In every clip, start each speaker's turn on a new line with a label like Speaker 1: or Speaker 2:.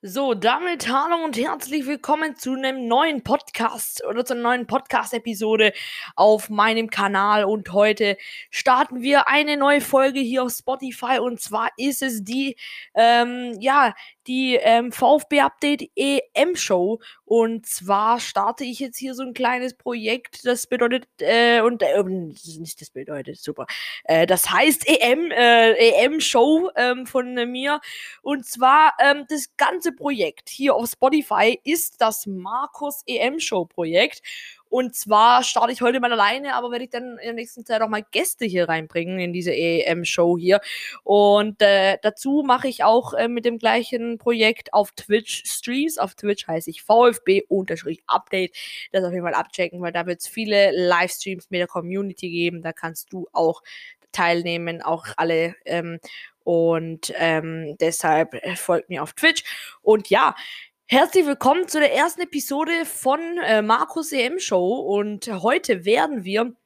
Speaker 1: So, damit hallo und herzlich willkommen zu einem neuen Podcast oder zu einer neuen Podcast-Episode auf meinem Kanal. Und heute starten wir eine neue Folge hier auf Spotify. Und zwar ist es die, ähm, ja, die ähm, VfB Update EM Show. Und zwar starte ich jetzt hier so ein kleines Projekt. Das bedeutet, äh, und äh, nicht das bedeutet, super. Äh, das heißt EM, äh, EM Show ähm, von mir. Und zwar ähm, das ganze Projekt hier auf Spotify ist das Markus EM Show Projekt. Und zwar starte ich heute mal alleine, aber werde ich dann in der nächsten Zeit auch mal Gäste hier reinbringen in diese EM-Show hier. Und äh, dazu mache ich auch äh, mit dem gleichen Projekt auf Twitch Streams. Auf Twitch heiße ich VfB-Update. Das auf jeden Fall abchecken, weil da wird es viele Livestreams mit der Community geben. Da kannst du auch teilnehmen, auch alle. Ähm, und ähm, deshalb äh, folgt mir auf Twitch. Und ja, Herzlich willkommen zu der ersten Episode von äh, Markus EM Show und heute werden wir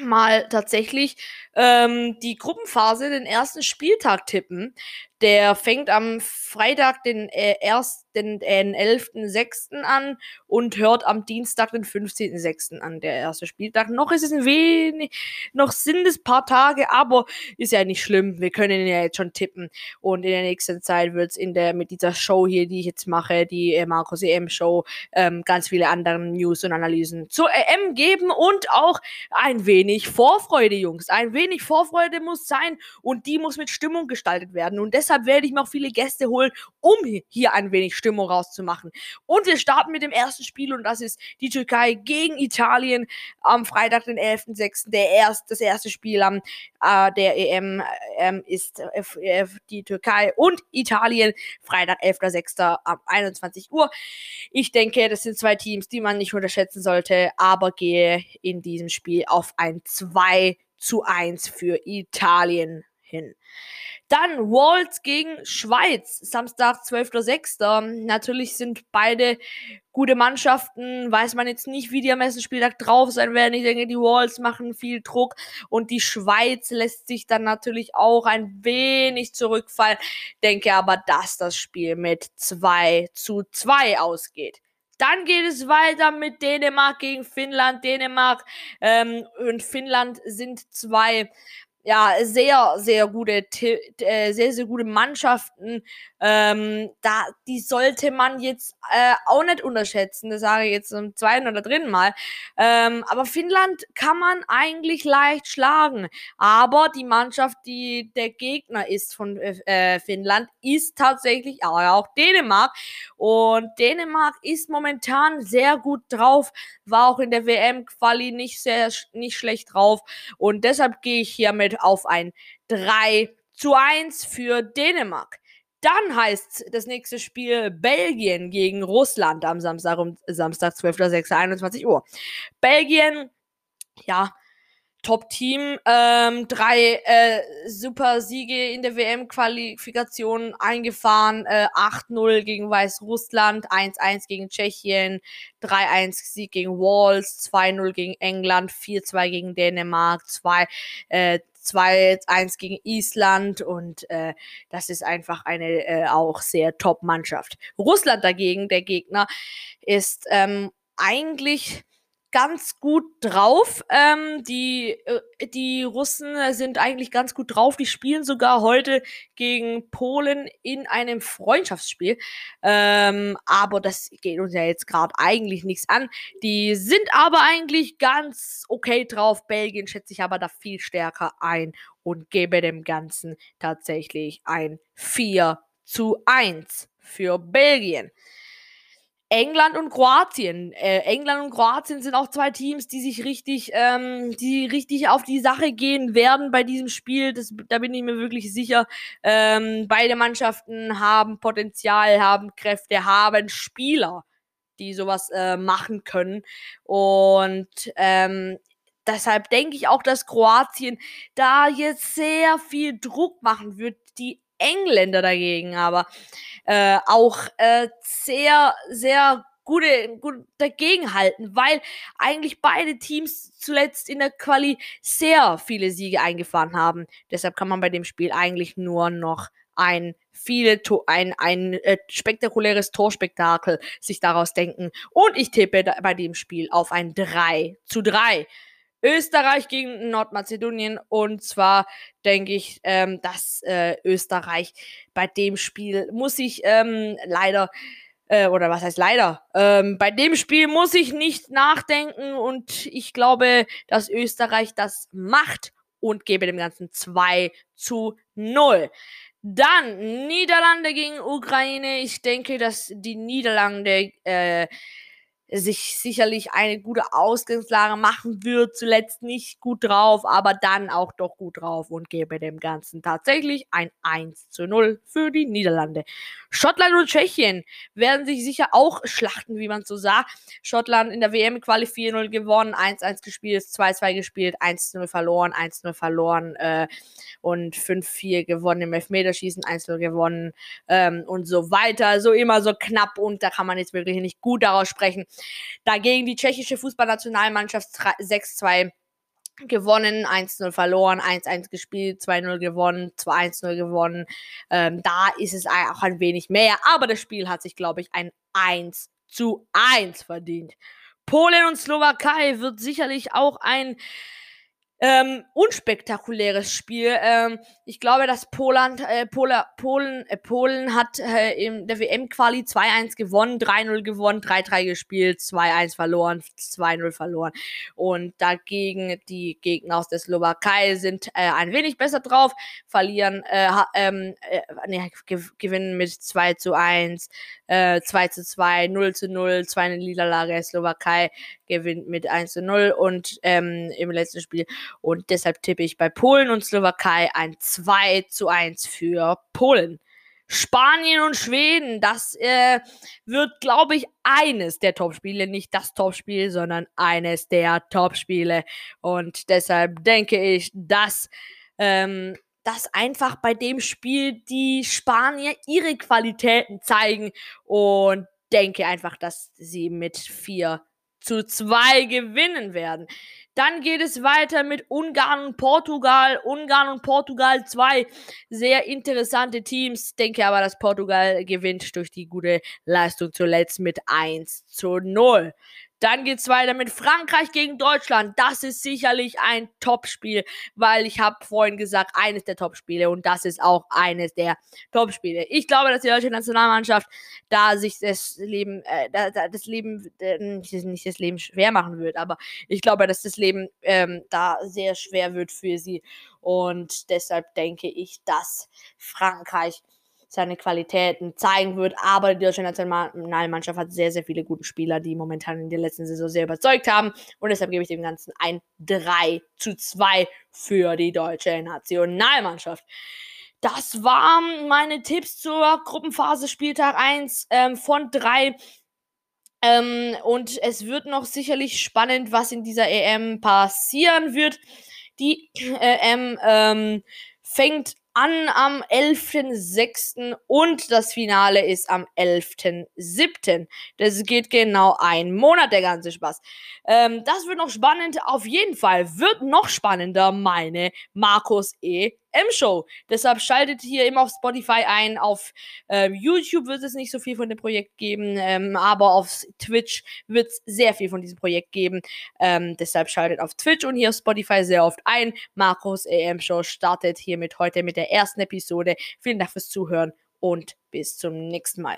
Speaker 1: mal tatsächlich ähm, die Gruppenphase, den ersten Spieltag tippen. Der fängt am Freitag, den äh, erst, den äh, 11.06. an und hört am Dienstag, den 15.06. an, der erste Spieltag. Noch ist es ein wenig, noch sind es paar Tage, aber ist ja nicht schlimm. Wir können ihn ja jetzt schon tippen. Und in der nächsten Zeit wird es in der, mit dieser Show hier, die ich jetzt mache, die äh, Markus EM Show, ähm, ganz viele andere News und Analysen zur EM geben und auch ein wenig Vorfreude, Jungs. Ein wenig Vorfreude muss sein und die muss mit Stimmung gestaltet werden. Und deshalb deshalb werde ich mir auch viele Gäste holen, um hier ein wenig Stimmung rauszumachen. Und wir starten mit dem ersten Spiel und das ist die Türkei gegen Italien am Freitag, den 11.06. Der erst, das erste Spiel am äh, der EM ähm, ist äh, die Türkei und Italien. Freitag, 11.06. ab 21 Uhr. Ich denke, das sind zwei Teams, die man nicht unterschätzen sollte, aber gehe in diesem Spiel auf ein 2 zu 1 für Italien hin. Dann Walls gegen Schweiz, Samstag, 12.06. Natürlich sind beide gute Mannschaften. Weiß man jetzt nicht, wie die am ersten Spieltag drauf sein werden. Ich denke, die Walls machen viel Druck und die Schweiz lässt sich dann natürlich auch ein wenig zurückfallen. Denke aber, dass das Spiel mit 2 zu 2 ausgeht. Dann geht es weiter mit Dänemark gegen Finnland. Dänemark ähm, und Finnland sind zwei ja, sehr, sehr gute, äh, sehr, sehr gute Mannschaften. Ähm, da, die sollte man jetzt äh, auch nicht unterschätzen. Das sage ich jetzt zum zweiten oder dritten Mal. Ähm, aber Finnland kann man eigentlich leicht schlagen. Aber die Mannschaft, die der Gegner ist von äh, Finnland, ist tatsächlich auch Dänemark. Und Dänemark ist momentan sehr gut drauf. War auch in der WM-Quali nicht sehr, nicht schlecht drauf. Und deshalb gehe ich hier mit auf ein 3 zu 1 für Dänemark. Dann heißt das nächste Spiel Belgien gegen Russland am Samstag um Samstag 12.06.21 Uhr. Belgien, ja, Top-Team. Ähm, drei äh, super Siege in der WM-Qualifikation eingefahren. Äh, 8-0 gegen Weißrussland, 1-1 gegen Tschechien, 3-1 Sieg gegen Wales, 2-0 gegen England, 4-2 gegen Dänemark, 2 äh, 2-1 gegen Island und äh, das ist einfach eine äh, auch sehr Top-Mannschaft. Russland dagegen, der Gegner, ist ähm, eigentlich ganz gut drauf. Ähm, die, äh, die Russen sind eigentlich ganz gut drauf. Die spielen sogar heute gegen Polen in einem Freundschaftsspiel. Ähm, aber das geht uns ja jetzt gerade eigentlich nichts an. Die sind aber eigentlich ganz okay drauf. Belgien schätze ich aber da viel stärker ein und gebe dem Ganzen tatsächlich ein 4 zu 1 für Belgien. England und Kroatien. Äh, England und Kroatien sind auch zwei Teams, die sich richtig, ähm, die richtig auf die Sache gehen werden bei diesem Spiel. Das, da bin ich mir wirklich sicher. Ähm, beide Mannschaften haben Potenzial, haben Kräfte, haben Spieler, die sowas äh, machen können. Und ähm, deshalb denke ich auch, dass Kroatien da jetzt sehr viel Druck machen wird. Die Engländer dagegen aber äh, auch äh, sehr, sehr gute, gut dagegenhalten, weil eigentlich beide Teams zuletzt in der Quali sehr viele Siege eingefahren haben. Deshalb kann man bei dem Spiel eigentlich nur noch ein viele ein, ein äh, spektakuläres Torspektakel sich daraus denken. Und ich tippe bei dem Spiel auf ein 3 zu 3. Österreich gegen Nordmazedonien. Und zwar denke ich, ähm, dass äh, Österreich bei dem Spiel muss ich ähm, leider äh, oder was heißt leider? Ähm, bei dem Spiel muss ich nicht nachdenken und ich glaube, dass Österreich das macht und gebe dem Ganzen 2 zu 0. Dann Niederlande gegen Ukraine. Ich denke, dass die Niederlande äh, sich sicherlich eine gute Ausgangslage machen wird. Zuletzt nicht gut drauf, aber dann auch doch gut drauf und gebe dem Ganzen tatsächlich ein 1 zu 0 für die Niederlande. Schottland und Tschechien werden sich sicher auch schlachten, wie man so sagt. Schottland in der WM-Quali 4-0 gewonnen, 1-1 gespielt, 2-2 gespielt, 1-0 verloren, 1-0 verloren äh, und 5-4 gewonnen im Elfmeterschießen, 1-0 gewonnen ähm, und so weiter. So immer so knapp und da kann man jetzt wirklich nicht gut daraus sprechen. Dagegen die tschechische Fußballnationalmannschaft 6-2 gewonnen, 1-0 verloren, 1-1 gespielt, 2-0 gewonnen, 2-1-0 gewonnen. Ähm, da ist es auch ein wenig mehr, aber das Spiel hat sich, glaube ich, ein 1 zu 1 verdient. Polen und Slowakei wird sicherlich auch ein ähm, unspektakuläres Spiel. Ähm, ich glaube, dass Poland, äh, Pola, Polen, äh, Polen hat äh, in der WM-Quali 2-1 gewonnen, 3-0 gewonnen, 3-3 gespielt, 2-1 verloren, 2-0 verloren. Und dagegen die Gegner aus der Slowakei sind äh, ein wenig besser drauf, verlieren, äh, ähm, äh, nee, gewinnen mit 2 zu 1, äh, 2 zu 2, 0 zu 0, 2 Niederlage. Slowakei gewinnt mit 1 zu 0 und ähm, im letzten Spiel und deshalb tippe ich bei Polen und Slowakei ein 2 zu 1 für Polen. Spanien und Schweden, das äh, wird, glaube ich, eines der Topspiele, nicht das Topspiel, sondern eines der Topspiele. Und deshalb denke ich, dass, ähm, dass einfach bei dem Spiel die Spanier ihre Qualitäten zeigen und denke einfach, dass sie mit 4 zu 2 gewinnen werden. Dann geht es weiter mit Ungarn und Portugal. Ungarn und Portugal, zwei sehr interessante Teams. Denke aber, dass Portugal gewinnt durch die gute Leistung zuletzt mit 1 zu 0. Dann geht's weiter mit Frankreich gegen Deutschland. Das ist sicherlich ein Topspiel, weil ich habe vorhin gesagt, eines der Topspiele und das ist auch eines der Topspiele. Ich glaube, dass die deutsche Nationalmannschaft da sich das Leben, äh, das Leben, äh, nicht das Leben schwer machen wird, aber ich glaube, dass das Leben ähm, da sehr schwer wird für sie und deshalb denke ich, dass Frankreich seine Qualitäten zeigen wird. Aber die deutsche Nationalmannschaft hat sehr, sehr viele gute Spieler, die momentan in der letzten Saison sehr überzeugt haben. Und deshalb gebe ich dem Ganzen ein 3 zu 2 für die deutsche Nationalmannschaft. Das waren meine Tipps zur Gruppenphase Spieltag 1 ähm, von 3. Ähm, und es wird noch sicherlich spannend, was in dieser EM passieren wird. Die EM ähm, fängt an am 11.06. und das Finale ist am 11.07. Das geht genau ein Monat, der ganze Spaß. Ähm, das wird noch spannend. Auf jeden Fall wird noch spannender meine Markus E. M-Show. Deshalb schaltet hier immer auf Spotify ein. Auf ähm, YouTube wird es nicht so viel von dem Projekt geben, ähm, aber auf Twitch wird es sehr viel von diesem Projekt geben. Ähm, deshalb schaltet auf Twitch und hier auf Spotify sehr oft ein. Markus EM Show startet hiermit heute mit der ersten Episode. Vielen Dank fürs Zuhören und bis zum nächsten Mal.